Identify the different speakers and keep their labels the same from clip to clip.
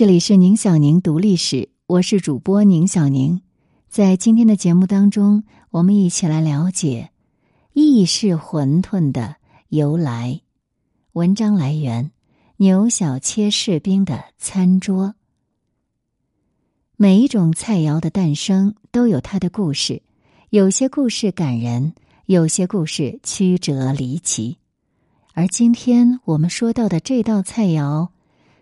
Speaker 1: 这里是宁小宁读历史，我是主播宁小宁。在今天的节目当中，我们一起来了解意式馄饨的由来。文章来源：牛小切士兵的餐桌。每一种菜肴的诞生都有它的故事，有些故事感人，有些故事曲折离奇。而今天我们说到的这道菜肴，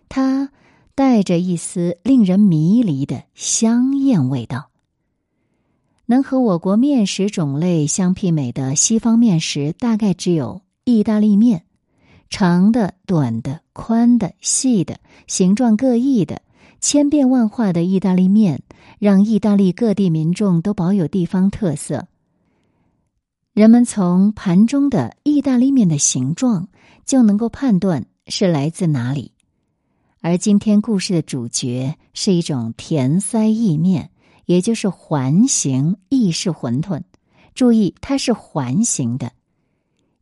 Speaker 1: 它。带着一丝令人迷离的香艳味道，能和我国面食种类相媲美的西方面食，大概只有意大利面。长的、短的、宽的、细的，形状各异的，千变万化的意大利面，让意大利各地民众都保有地方特色。人们从盘中的意大利面的形状，就能够判断是来自哪里。而今天故事的主角是一种甜塞意面，也就是环形意式馄饨。注意，它是环形的，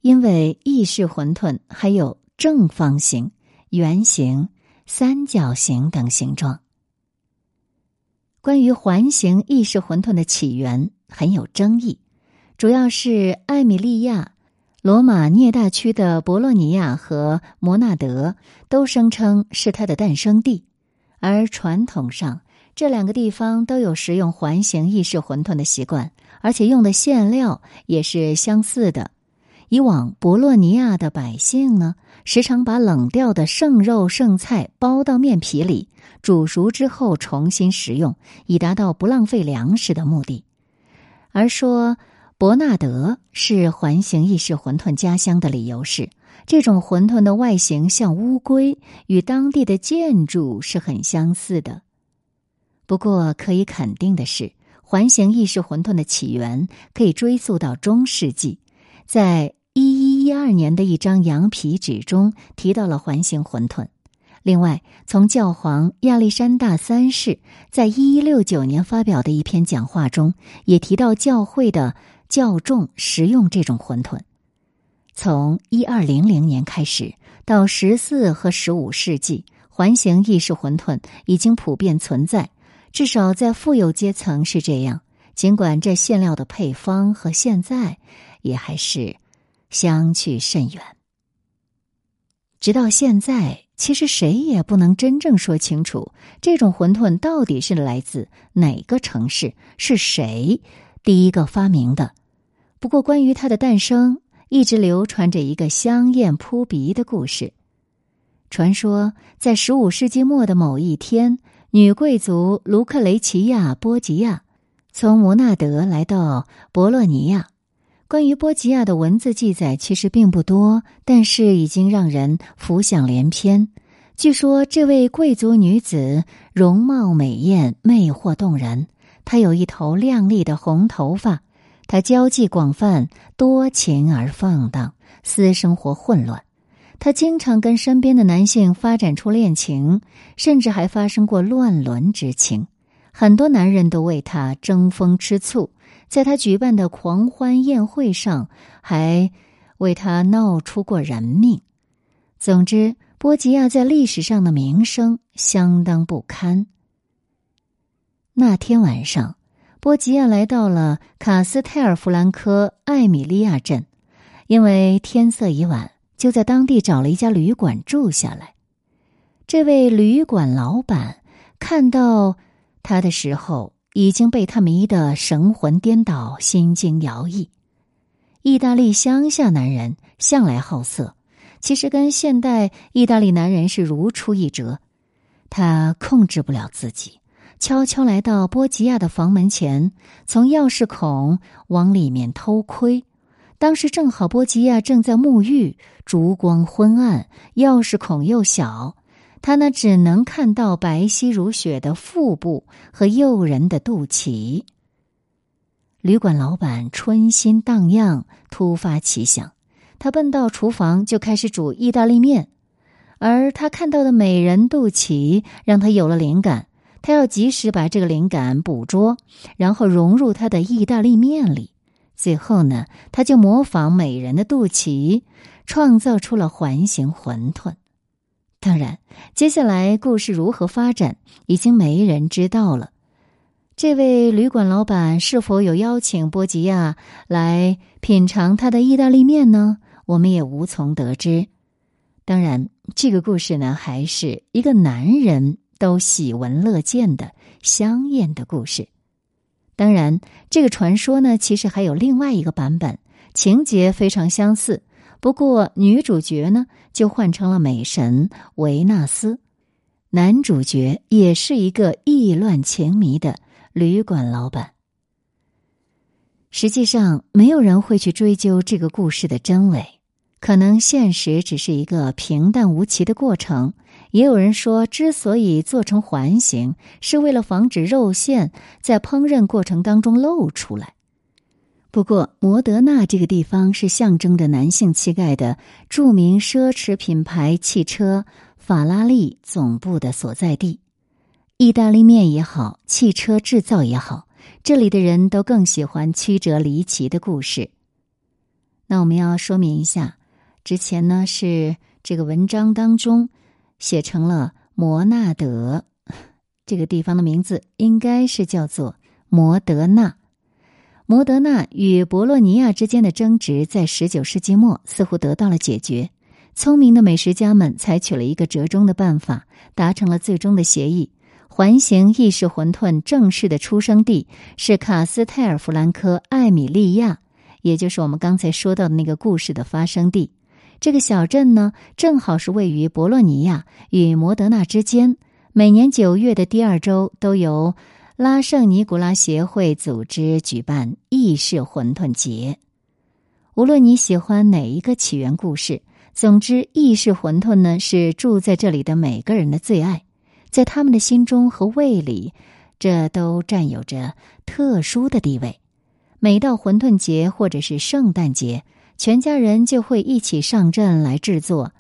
Speaker 1: 因为意式馄饨还有正方形、圆形、三角形等形状。关于环形意式馄饨的起源很有争议，主要是艾米利亚。罗马涅大区的博洛尼亚和摩纳德都声称是它的诞生地，而传统上这两个地方都有食用环形意式馄饨的习惯，而且用的馅料也是相似的。以往博洛尼亚的百姓呢，时常把冷掉的剩肉剩菜包到面皮里，煮熟之后重新食用，以达到不浪费粮食的目的。而说。伯纳德是环形意式馄饨家乡的理由是，这种馄饨的外形像乌龟，与当地的建筑是很相似的。不过可以肯定的是，环形意式馄饨的起源可以追溯到中世纪，在一一一二年的一张羊皮纸中提到了环形馄饨。另外，从教皇亚历山大三世在一一六九年发表的一篇讲话中，也提到教会的。较重食用这种馄饨，从一二零零年开始到十四和十五世纪，环形意式馄饨已经普遍存在，至少在富有阶层是这样。尽管这馅料的配方和现在也还是相去甚远，直到现在，其实谁也不能真正说清楚这种馄饨到底是来自哪个城市，是谁第一个发明的。不过，关于它的诞生，一直流传着一个香艳扑鼻的故事。传说，在十五世纪末的某一天，女贵族卢克雷奇亚·波吉亚从摩纳德来到博洛尼亚。关于波吉亚的文字记载其实并不多，但是已经让人浮想联翩。据说，这位贵族女子容貌美艳，魅惑动人。她有一头亮丽的红头发。他交际广泛，多情而放荡，私生活混乱。他经常跟身边的男性发展出恋情，甚至还发生过乱伦之情。很多男人都为他争风吃醋，在他举办的狂欢宴会上，还为他闹出过人命。总之，波吉亚在历史上的名声相当不堪。那天晚上。波吉亚来到了卡斯泰尔弗兰科艾米利亚镇，因为天色已晚，就在当地找了一家旅馆住下来。这位旅馆老板看到他的时候，已经被他迷得神魂颠倒、心惊摇曳。意大利乡下男人向来好色，其实跟现代意大利男人是如出一辙。他控制不了自己。悄悄来到波吉亚的房门前，从钥匙孔往里面偷窥。当时正好波吉亚正在沐浴，烛光昏暗，钥匙孔又小，他那只能看到白皙如雪的腹部和诱人的肚脐。旅馆老板春心荡漾，突发奇想，他奔到厨房就开始煮意大利面，而他看到的美人肚脐让他有了灵感。他要及时把这个灵感捕捉，然后融入他的意大利面里。最后呢，他就模仿美人的肚脐，创造出了环形馄饨。当然，接下来故事如何发展，已经没人知道了。这位旅馆老板是否有邀请波吉亚来品尝他的意大利面呢？我们也无从得知。当然，这个故事呢，还是一个男人都喜闻乐见的香艳的故事。当然，这个传说呢，其实还有另外一个版本，情节非常相似。不过，女主角呢，就换成了美神维纳斯，男主角也是一个意乱情迷的。旅馆老板。实际上，没有人会去追究这个故事的真伪。可能现实只是一个平淡无奇的过程。也有人说，之所以做成环形，是为了防止肉馅在烹饪过程当中露出来。不过，摩德纳这个地方是象征着男性气概的著名奢侈品牌汽车法拉利总部的所在地。意大利面也好，汽车制造也好，这里的人都更喜欢曲折离奇的故事。那我们要说明一下，之前呢是这个文章当中写成了摩纳德 这个地方的名字，应该是叫做摩德纳。摩德纳与博洛尼亚之间的争执，在十九世纪末似乎得到了解决。聪明的美食家们采取了一个折中的办法，达成了最终的协议。环形意式馄饨正式的出生地是卡斯泰尔弗兰科艾米利亚，也就是我们刚才说到的那个故事的发生地。这个小镇呢，正好是位于博洛尼亚与摩德纳之间。每年九月的第二周，都由拉圣尼古拉协会组织举办意式馄饨节。无论你喜欢哪一个起源故事，总之，意式馄饨呢是住在这里的每个人的最爱。在他们的心中和胃里，这都占有着特殊的地位。每到馄饨节或者是圣诞节，全家人就会一起上阵来制作。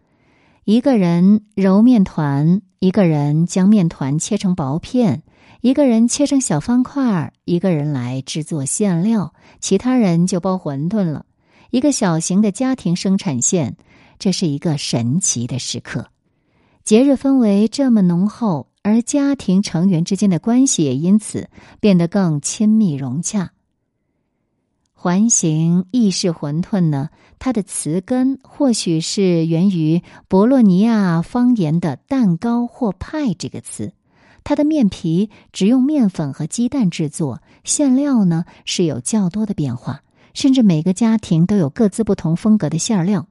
Speaker 1: 一个人揉面团，一个人将面团切成薄片，一个人切成小方块，一个人来制作馅料，其他人就包馄饨了。一个小型的家庭生产线，这是一个神奇的时刻。节日氛围这么浓厚，而家庭成员之间的关系也因此变得更亲密融洽。环形意式馄饨呢？它的词根或许是源于博洛尼亚方言的“蛋糕”或“派”这个词。它的面皮只用面粉和鸡蛋制作，馅料呢是有较多的变化，甚至每个家庭都有各自不同风格的馅料。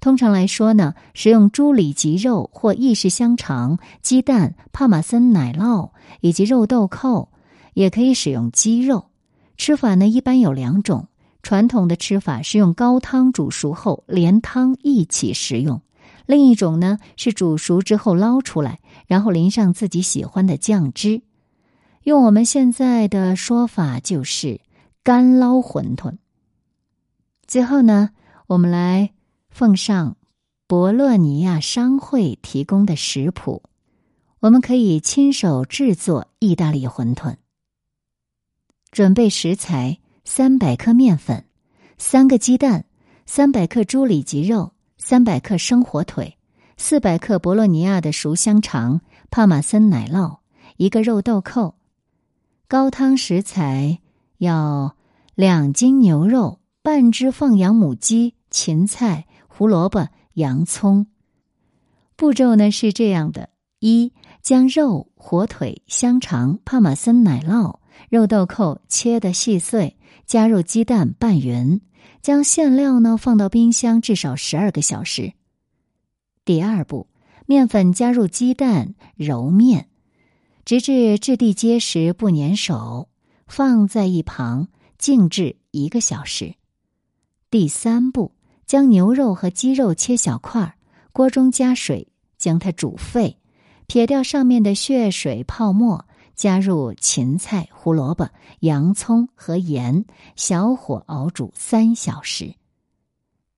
Speaker 1: 通常来说呢，使用猪里脊肉或意式香肠、鸡蛋、帕玛森奶酪以及肉豆蔻，也可以使用鸡肉。吃法呢一般有两种，传统的吃法是用高汤煮熟后连汤一起食用；另一种呢是煮熟之后捞出来，然后淋上自己喜欢的酱汁。用我们现在的说法就是干捞馄饨。最后呢，我们来。奉上博洛尼亚商会提供的食谱，我们可以亲手制作意大利馄饨。准备食材：三百克面粉，三个鸡蛋，三百克猪里脊肉，三百克生火腿，四百克博洛尼亚的熟香肠，帕玛森奶酪，一个肉豆蔻。高汤食材要两斤牛肉，半只放羊母鸡，芹菜。胡萝卜、洋葱，步骤呢是这样的：一、将肉、火腿、香肠、帕玛森奶酪、肉豆蔻切得细碎，加入鸡蛋拌匀，将馅料呢放到冰箱至少十二个小时。第二步，面粉加入鸡蛋揉面，直至质地结实不粘手，放在一旁静置一个小时。第三步。将牛肉和鸡肉切小块，锅中加水，将它煮沸，撇掉上面的血水泡沫，加入芹菜、胡萝卜、洋葱和盐，小火熬煮三小时。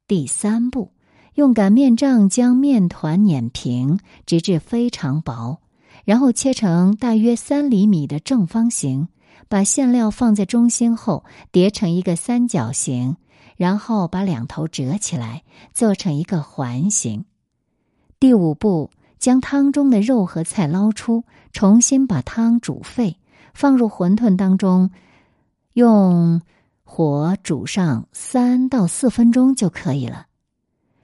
Speaker 1: 第三步，用擀面杖将面团碾平，直至非常薄，然后切成大约三厘米的正方形，把馅料放在中心后，叠成一个三角形。然后把两头折起来，做成一个环形。第五步，将汤中的肉和菜捞出，重新把汤煮沸，放入馄饨当中，用火煮上三到四分钟就可以了。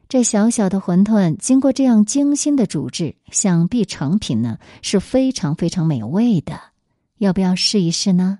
Speaker 1: 这小小的馄饨经过这样精心的煮制，想必成品呢是非常非常美味的。要不要试一试呢？